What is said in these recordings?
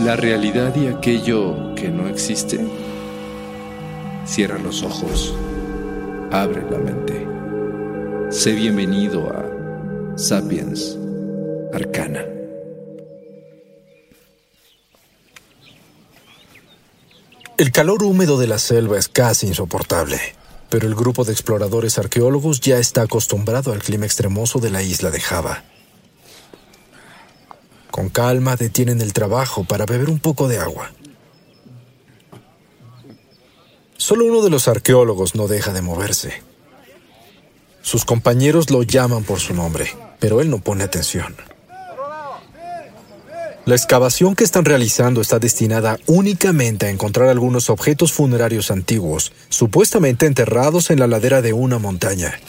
La realidad y aquello que no existe. Cierra los ojos, abre la mente. Sé bienvenido a Sapiens Arcana. El calor húmedo de la selva es casi insoportable, pero el grupo de exploradores arqueólogos ya está acostumbrado al clima extremoso de la isla de Java. Con calma detienen el trabajo para beber un poco de agua. Solo uno de los arqueólogos no deja de moverse. Sus compañeros lo llaman por su nombre, pero él no pone atención. La excavación que están realizando está destinada únicamente a encontrar algunos objetos funerarios antiguos, supuestamente enterrados en la ladera de una montaña.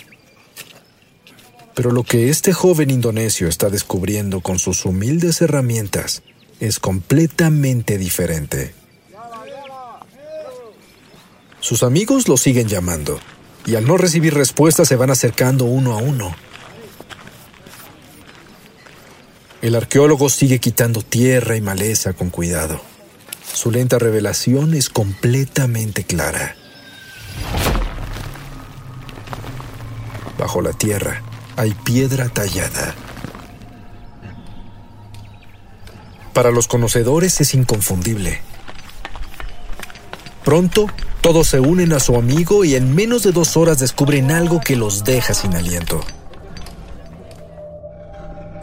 Pero lo que este joven indonesio está descubriendo con sus humildes herramientas es completamente diferente. Sus amigos lo siguen llamando, y al no recibir respuesta se van acercando uno a uno. El arqueólogo sigue quitando tierra y maleza con cuidado. Su lenta revelación es completamente clara. Bajo la tierra hay piedra tallada. Para los conocedores es inconfundible. Pronto, todos se unen a su amigo y en menos de dos horas descubren algo que los deja sin aliento.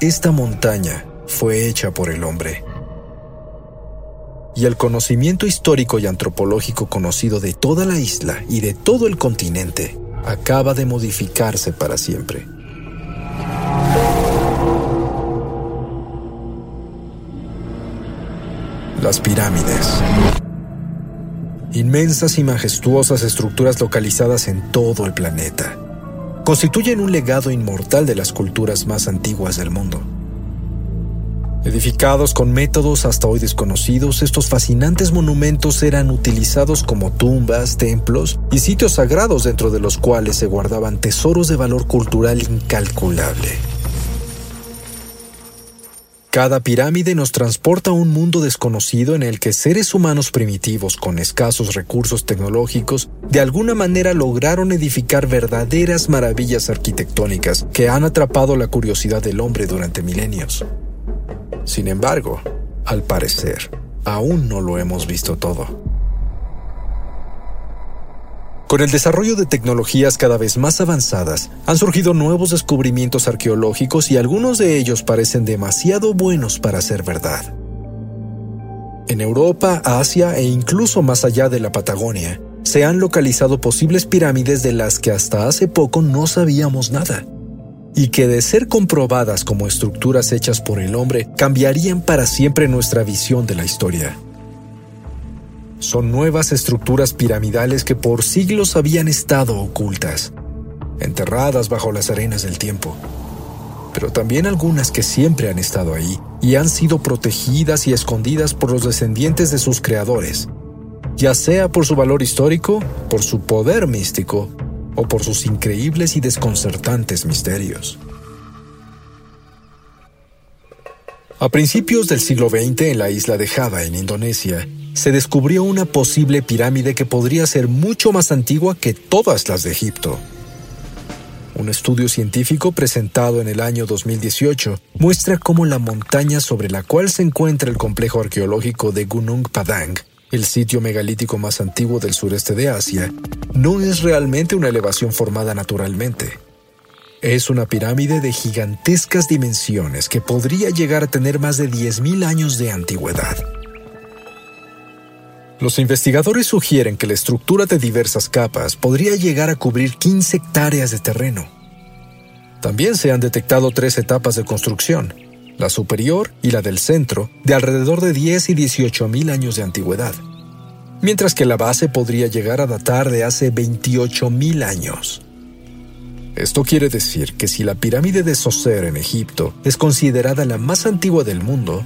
Esta montaña fue hecha por el hombre. Y el conocimiento histórico y antropológico conocido de toda la isla y de todo el continente acaba de modificarse para siempre. Las pirámides. Inmensas y majestuosas estructuras localizadas en todo el planeta constituyen un legado inmortal de las culturas más antiguas del mundo. Edificados con métodos hasta hoy desconocidos, estos fascinantes monumentos eran utilizados como tumbas, templos y sitios sagrados dentro de los cuales se guardaban tesoros de valor cultural incalculable. Cada pirámide nos transporta a un mundo desconocido en el que seres humanos primitivos con escasos recursos tecnológicos de alguna manera lograron edificar verdaderas maravillas arquitectónicas que han atrapado la curiosidad del hombre durante milenios. Sin embargo, al parecer, aún no lo hemos visto todo. Con el desarrollo de tecnologías cada vez más avanzadas, han surgido nuevos descubrimientos arqueológicos y algunos de ellos parecen demasiado buenos para ser verdad. En Europa, Asia e incluso más allá de la Patagonia, se han localizado posibles pirámides de las que hasta hace poco no sabíamos nada, y que de ser comprobadas como estructuras hechas por el hombre, cambiarían para siempre nuestra visión de la historia. Son nuevas estructuras piramidales que por siglos habían estado ocultas, enterradas bajo las arenas del tiempo. Pero también algunas que siempre han estado ahí y han sido protegidas y escondidas por los descendientes de sus creadores, ya sea por su valor histórico, por su poder místico o por sus increíbles y desconcertantes misterios. A principios del siglo XX en la isla de Java, en Indonesia, se descubrió una posible pirámide que podría ser mucho más antigua que todas las de Egipto. Un estudio científico presentado en el año 2018 muestra cómo la montaña sobre la cual se encuentra el complejo arqueológico de Gunung Padang, el sitio megalítico más antiguo del sureste de Asia, no es realmente una elevación formada naturalmente. Es una pirámide de gigantescas dimensiones que podría llegar a tener más de 10.000 años de antigüedad. Los investigadores sugieren que la estructura de diversas capas podría llegar a cubrir 15 hectáreas de terreno. También se han detectado tres etapas de construcción, la superior y la del centro, de alrededor de 10 y 18 mil años de antigüedad, mientras que la base podría llegar a datar de hace 28 mil años. Esto quiere decir que si la pirámide de Soser en Egipto es considerada la más antigua del mundo,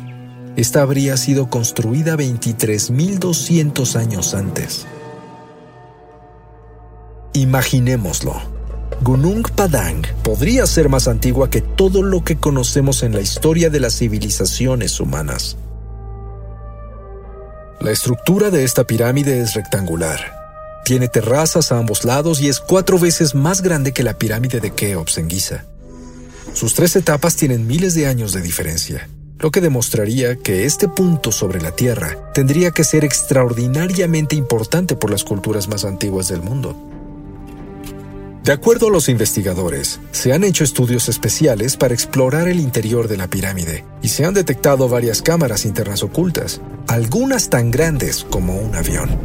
esta habría sido construida 23.200 años antes. Imaginémoslo. Gunung Padang podría ser más antigua que todo lo que conocemos en la historia de las civilizaciones humanas. La estructura de esta pirámide es rectangular. Tiene terrazas a ambos lados y es cuatro veces más grande que la pirámide de Keops en Giza. Sus tres etapas tienen miles de años de diferencia lo que demostraría que este punto sobre la Tierra tendría que ser extraordinariamente importante por las culturas más antiguas del mundo. De acuerdo a los investigadores, se han hecho estudios especiales para explorar el interior de la pirámide y se han detectado varias cámaras internas ocultas, algunas tan grandes como un avión.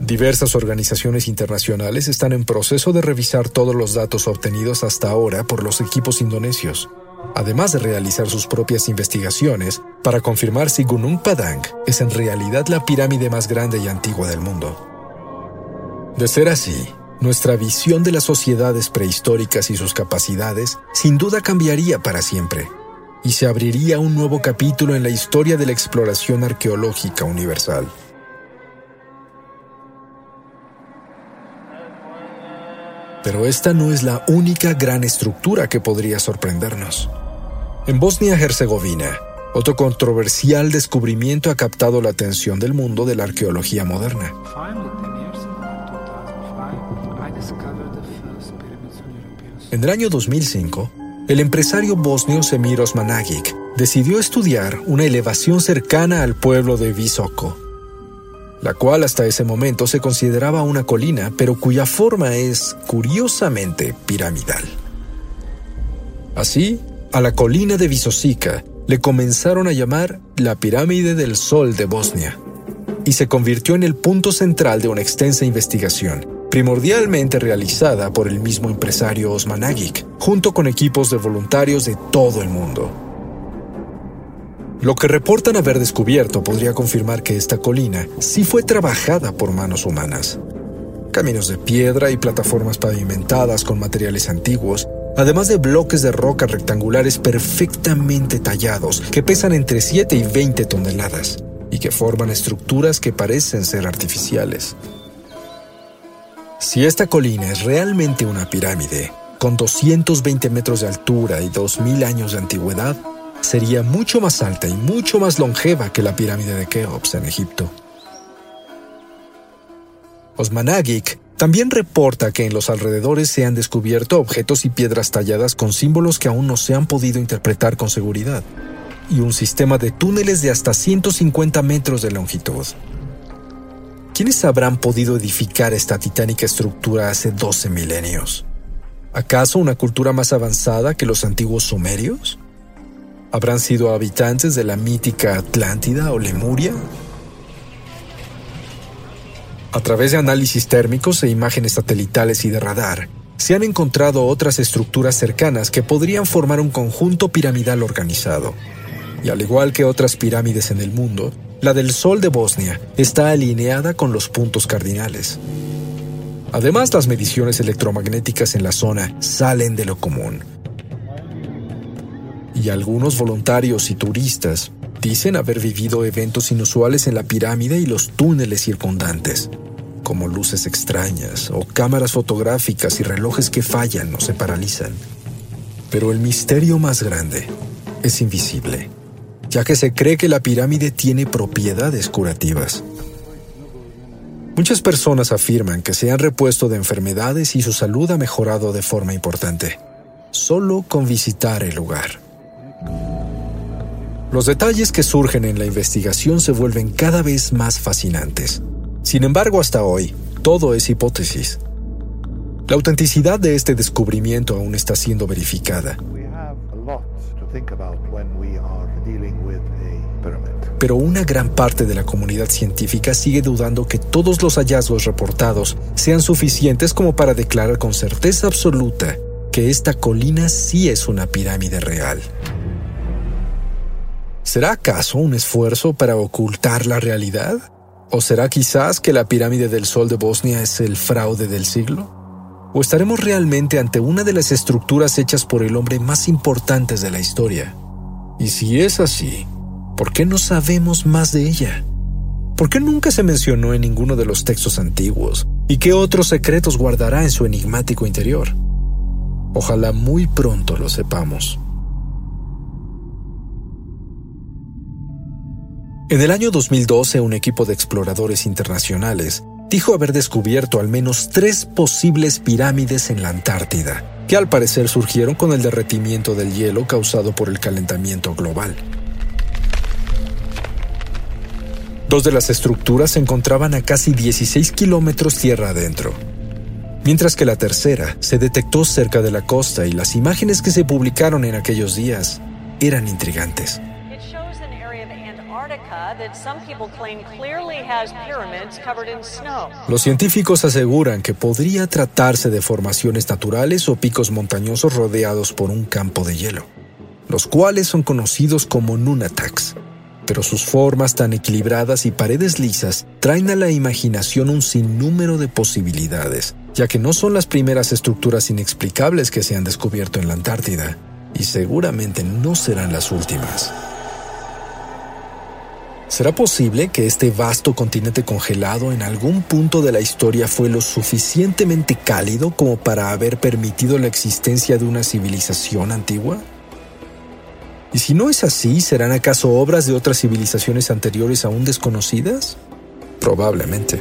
Diversas organizaciones internacionales están en proceso de revisar todos los datos obtenidos hasta ahora por los equipos indonesios además de realizar sus propias investigaciones para confirmar si Gunung Padang es en realidad la pirámide más grande y antigua del mundo. De ser así, nuestra visión de las sociedades prehistóricas y sus capacidades sin duda cambiaría para siempre, y se abriría un nuevo capítulo en la historia de la exploración arqueológica universal. Pero esta no es la única gran estructura que podría sorprendernos. En Bosnia-Herzegovina, otro controversial descubrimiento ha captado la atención del mundo de la arqueología moderna. En el año 2005, el empresario bosnio Semir Osmanagic decidió estudiar una elevación cercana al pueblo de Visoko, la cual hasta ese momento se consideraba una colina, pero cuya forma es, curiosamente, piramidal. Así, a la colina de Visosica le comenzaron a llamar la pirámide del Sol de Bosnia, y se convirtió en el punto central de una extensa investigación, primordialmente realizada por el mismo empresario Osman Agic, junto con equipos de voluntarios de todo el mundo. Lo que reportan haber descubierto podría confirmar que esta colina sí fue trabajada por manos humanas. Caminos de piedra y plataformas pavimentadas con materiales antiguos, además de bloques de roca rectangulares perfectamente tallados que pesan entre 7 y 20 toneladas y que forman estructuras que parecen ser artificiales. Si esta colina es realmente una pirámide, con 220 metros de altura y 2.000 años de antigüedad, sería mucho más alta y mucho más longeva que la pirámide de Keops en Egipto. Osmanagik también reporta que en los alrededores se han descubierto objetos y piedras talladas con símbolos que aún no se han podido interpretar con seguridad, y un sistema de túneles de hasta 150 metros de longitud. ¿Quiénes habrán podido edificar esta titánica estructura hace 12 milenios? ¿Acaso una cultura más avanzada que los antiguos sumerios? ¿Habrán sido habitantes de la mítica Atlántida o Lemuria? A través de análisis térmicos e imágenes satelitales y de radar, se han encontrado otras estructuras cercanas que podrían formar un conjunto piramidal organizado. Y al igual que otras pirámides en el mundo, la del Sol de Bosnia está alineada con los puntos cardinales. Además, las mediciones electromagnéticas en la zona salen de lo común y algunos voluntarios y turistas Dicen haber vivido eventos inusuales en la pirámide y los túneles circundantes, como luces extrañas o cámaras fotográficas y relojes que fallan o se paralizan. Pero el misterio más grande es invisible, ya que se cree que la pirámide tiene propiedades curativas. Muchas personas afirman que se han repuesto de enfermedades y su salud ha mejorado de forma importante, solo con visitar el lugar. Los detalles que surgen en la investigación se vuelven cada vez más fascinantes. Sin embargo, hasta hoy, todo es hipótesis. La autenticidad de este descubrimiento aún está siendo verificada. pero una gran parte de la comunidad científica sigue dudando que todos los hallazgos reportados sean suficientes como para declarar con certeza absoluta que esta colina sí es una pirámide real. ¿Será acaso un esfuerzo para ocultar la realidad? ¿O será quizás que la pirámide del Sol de Bosnia es el fraude del siglo? ¿O estaremos realmente ante una de las estructuras hechas por el hombre más importantes de la historia? Y si es así, ¿Por qué no sabemos más de ella? ¿Por qué nunca se mencionó en ninguno de los textos antiguos? ¿Y qué otros secretos guardará en su enigmático interior? Ojalá muy pronto lo sepamos. En el año 2012, un equipo de exploradores internacionales dijo haber descubierto al menos tres posibles pirámides en la Antártida, que al parecer surgieron con el derretimiento del hielo causado por el calentamiento global. Dos de las estructuras se encontraban a casi 16 kilómetros tierra adentro, mientras que la tercera se detectó cerca de la costa y las imágenes que se publicaron en aquellos días eran intrigantes. Los científicos aseguran que podría tratarse de formaciones naturales o picos montañosos rodeados por un campo de hielo, los cuales son conocidos como nunataks pero sus formas tan equilibradas y paredes lisas traen a la imaginación un sinnúmero de posibilidades, ya que no son las primeras estructuras inexplicables que se han descubierto en la Antártida, y seguramente no serán las últimas. ¿Será posible que este vasto continente congelado en algún punto de la historia fue lo suficientemente cálido como para haber permitido la existencia de una civilización antigua? ¿Y si no es así, serán acaso obras de otras civilizaciones anteriores aún desconocidas? Probablemente.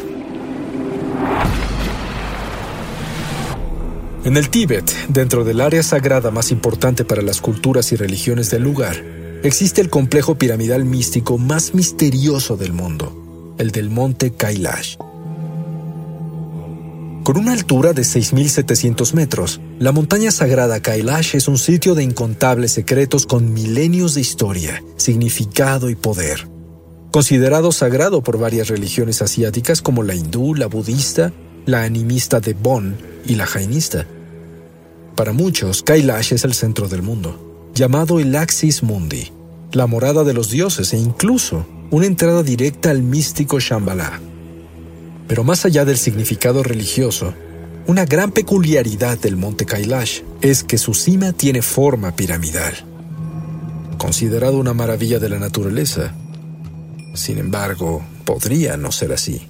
En el Tíbet, dentro del área sagrada más importante para las culturas y religiones del lugar, existe el complejo piramidal místico más misterioso del mundo, el del monte Kailash. Con una altura de 6.700 metros, la montaña sagrada Kailash es un sitio de incontables secretos con milenios de historia, significado y poder. Considerado sagrado por varias religiones asiáticas como la hindú, la budista, la animista de Bon y la jainista. Para muchos, Kailash es el centro del mundo, llamado el Axis Mundi, la morada de los dioses e incluso una entrada directa al místico Shambhala. Pero más allá del significado religioso, una gran peculiaridad del monte Kailash es que su cima tiene forma piramidal, considerado una maravilla de la naturaleza. Sin embargo, podría no ser así.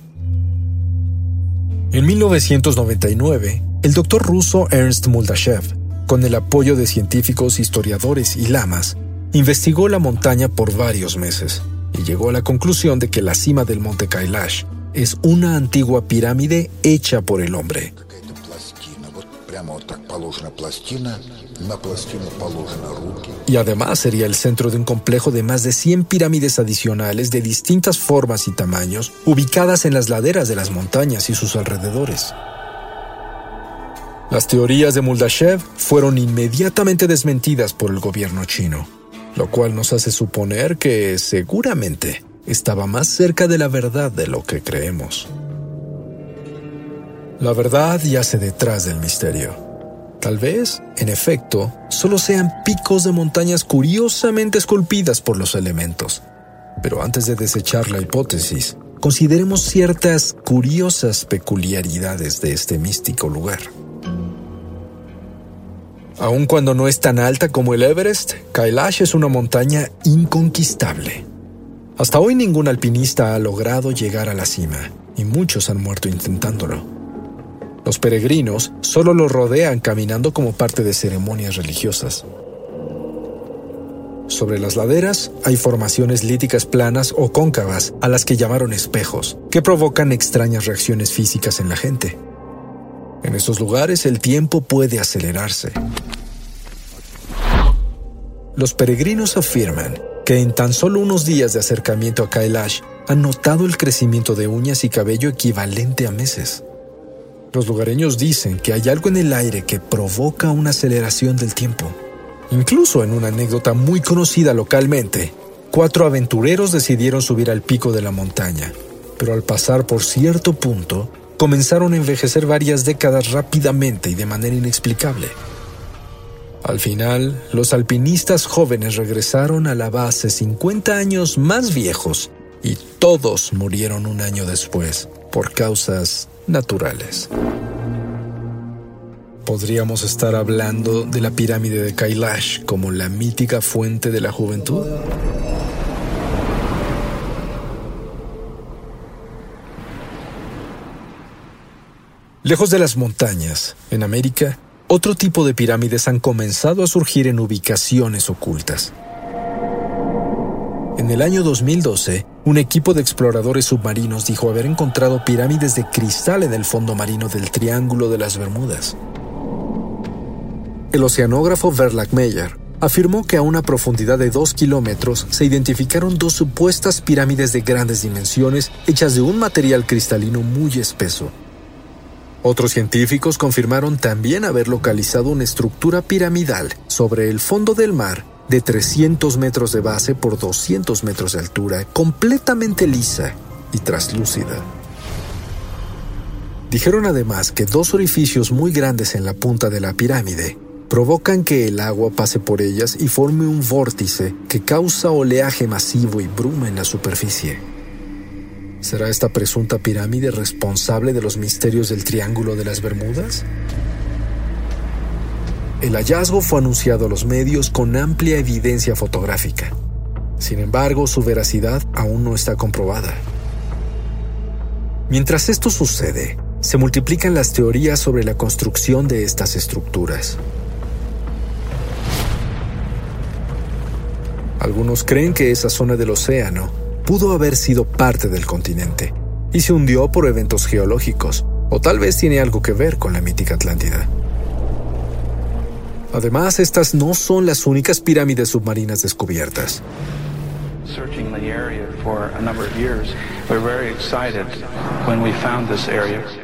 En 1999, el doctor ruso Ernst Muldashev, con el apoyo de científicos, historiadores y lamas, investigó la montaña por varios meses y llegó a la conclusión de que la cima del monte Kailash es una antigua pirámide hecha por el hombre. Y además sería el centro de un complejo de más de 100 pirámides adicionales de distintas formas y tamaños, ubicadas en las laderas de las montañas y sus alrededores. Las teorías de Muldashev fueron inmediatamente desmentidas por el gobierno chino, lo cual nos hace suponer que seguramente estaba más cerca de la verdad de lo que creemos. La verdad yace detrás del misterio. Tal vez, en efecto, solo sean picos de montañas curiosamente esculpidas por los elementos. Pero antes de desechar la hipótesis, consideremos ciertas curiosas peculiaridades de este místico lugar. Aun cuando no es tan alta como el Everest, Kailash es una montaña inconquistable Hasta hoy ningún alpinista ha logrado llegar a la cima, y muchos han muerto intentándolo. Los peregrinos solo lo rodean caminando como parte de ceremonias religiosas. Sobre las laderas hay formaciones líticas planas o cóncavas a las que llamaron espejos, que provocan extrañas reacciones físicas en la gente. En estos lugares el tiempo puede acelerarse. Los peregrinos afirman que en tan solo unos días de acercamiento a Kailash han notado el crecimiento de uñas y cabello equivalente a meses. Los lugareños dicen que hay algo en el aire que provoca una aceleración del tiempo. Incluso en una anécdota muy conocida localmente, cuatro aventureros decidieron subir al pico de la montaña, pero al pasar por cierto punto, comenzaron a envejecer varias décadas rápidamente y de manera inexplicable. Al final, los alpinistas jóvenes regresaron a la base 50 años más viejos y todos murieron un año después por causas naturales. ¿Podríamos estar hablando de la pirámide de Kailash como la mítica fuente de la juventud? Lejos de las montañas, en América, otro tipo de pirámides han comenzado a surgir en ubicaciones ocultas. En el año 2012, un equipo de exploradores submarinos dijo haber encontrado pirámides de cristal en el fondo marino del Triángulo de las Bermudas. El oceanógrafo Verlag Meyer afirmó que a una profundidad de dos kilómetros se identificaron dos supuestas pirámides de grandes dimensiones hechas de un material cristalino muy espeso. Otros científicos confirmaron también haber localizado una estructura piramidal sobre el fondo del mar de 300 metros de base por 200 metros de altura, completamente lisa y traslúcida. Dijeron además que dos orificios muy grandes en la punta de la pirámide provocan que el agua pase por ellas y forme un vórtice que causa oleaje masivo y bruma en la superficie. ¿Será esta presunta pirámide responsable de los misterios del Triángulo de las Bermudas? El hallazgo fue anunciado a los medios con amplia evidencia fotográfica. Sin embargo, su veracidad aún no está comprobada. Mientras esto sucede, se multiplican las teorías sobre la construcción de estas estructuras. Algunos creen que esa zona del océano pudo haber sido parte del continente y se hundió por eventos geológicos, o tal vez tiene algo que ver con la mítica Atlántida. Además, estas no son las únicas pirámides submarinas descubiertas.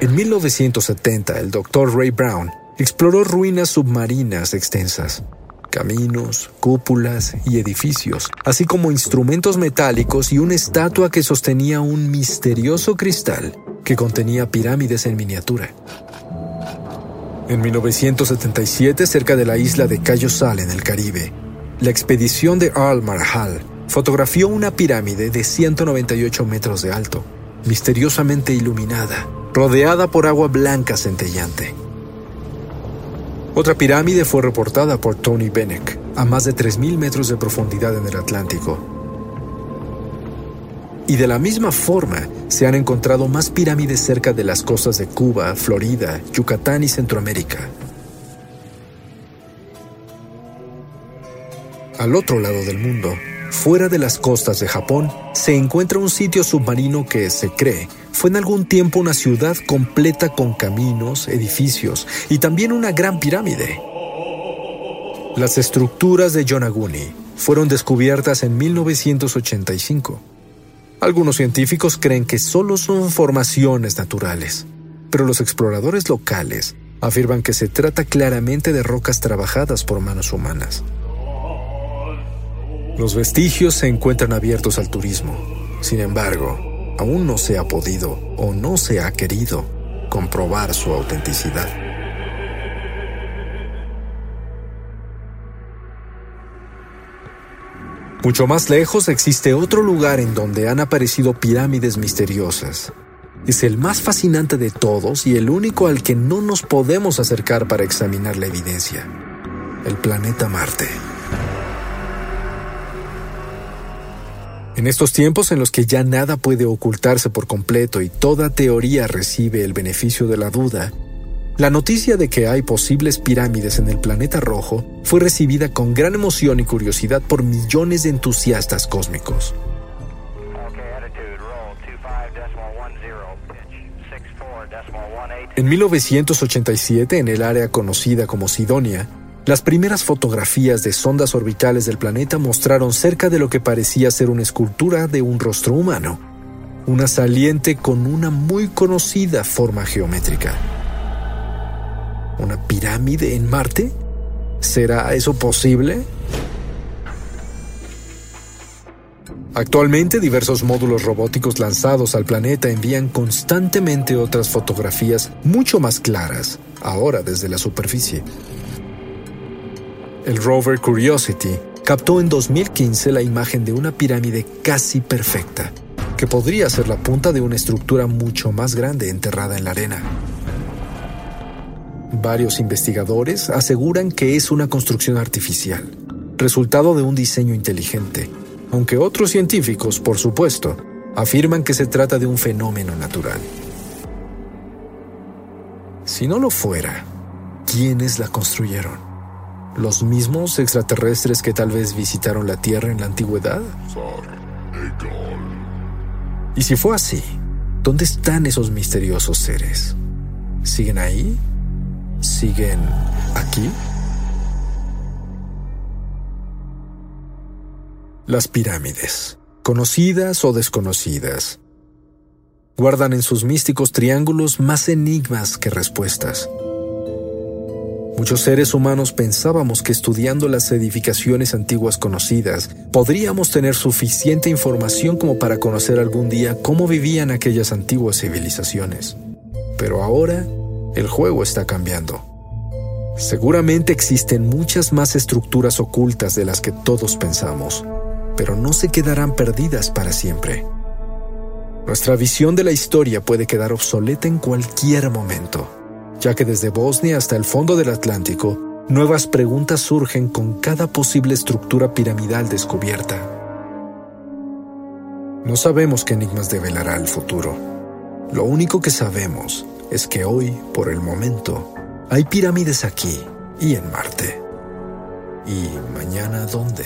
En 1970, el Dr. Ray Brown exploró ruinas submarinas extensas caminos, cúpulas y edificios, así como instrumentos metálicos y una estatua que sostenía un misterioso cristal que contenía pirámides en miniatura. En 1977, cerca de la isla de Cayo Sal, en el Caribe, la expedición de Al Marhal fotografió una pirámide de 198 metros de alto, misteriosamente iluminada, rodeada por agua blanca centellante. Otra pirámide fue reportada por Tony Bennett a más de 3.000 metros de profundidad en el Atlántico. Y de la misma forma, se han encontrado más pirámides cerca de las costas de Cuba, Florida, Yucatán y Centroamérica. Al otro lado del mundo, fuera de las costas de Japón, se encuentra un sitio submarino que se cree fue en algún tiempo una ciudad completa con caminos, edificios y también una gran pirámide. Las estructuras de Yonaguni fueron descubiertas en 1985. Algunos científicos creen que solo son formaciones naturales, pero los exploradores locales afirman que se trata claramente de rocas trabajadas por manos humanas. Los vestigios se encuentran abiertos al turismo. Sin embargo, aún no se ha podido o no se ha querido comprobar su autenticidad. Mucho más lejos existe otro lugar en donde han aparecido pirámides misteriosas. Es el más fascinante de todos y el único al que no nos podemos acercar para examinar la evidencia. El planeta Marte. En estos tiempos en los que ya nada puede ocultarse por completo y toda teoría recibe el beneficio de la duda, la noticia de que hay posibles pirámides en el planeta rojo fue recibida con gran emoción y curiosidad por millones de entusiastas cósmicos. En 1987, en el área conocida como Sidonia, las primeras fotografías de sondas orbitales del planeta mostraron cerca de lo que parecía ser una escultura de un rostro humano, una saliente con una muy conocida forma geométrica. ¿Una pirámide en Marte? ¿Será eso posible? Actualmente diversos módulos robóticos lanzados al planeta envían constantemente otras fotografías mucho más claras, ahora desde la superficie. El rover Curiosity captó en 2015 la imagen de una pirámide casi perfecta, que podría ser la punta de una estructura mucho más grande enterrada en la arena. Varios investigadores aseguran que es una construcción artificial, resultado de un diseño inteligente, aunque otros científicos, por supuesto, afirman que se trata de un fenómeno natural. Si no lo fuera, ¿quiénes la construyeron? ¿Los mismos extraterrestres que tal vez visitaron la Tierra en la antigüedad? Y si fue así, ¿dónde están esos misteriosos seres? ¿Siguen ahí? ¿Siguen aquí? Las pirámides, conocidas o desconocidas, guardan en sus místicos triángulos más enigmas que respuestas. Muchos seres humanos pensábamos que estudiando las edificaciones antiguas conocidas podríamos tener suficiente información como para conocer algún día cómo vivían aquellas antiguas civilizaciones. Pero ahora el juego está cambiando. Seguramente existen muchas más estructuras ocultas de las que todos pensamos, pero no se quedarán perdidas para siempre. Nuestra visión de la historia puede quedar obsoleta en cualquier momento ya que desde Bosnia hasta el fondo del Atlántico, nuevas preguntas surgen con cada posible estructura piramidal descubierta. No sabemos qué enigmas develará el futuro. Lo único que sabemos es que hoy, por el momento, hay pirámides aquí y en Marte. ¿Y mañana dónde?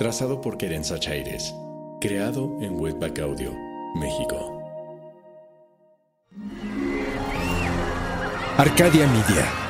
Trazado por Querenza Chaires. Creado en Webback Audio, México. Arcadia Media.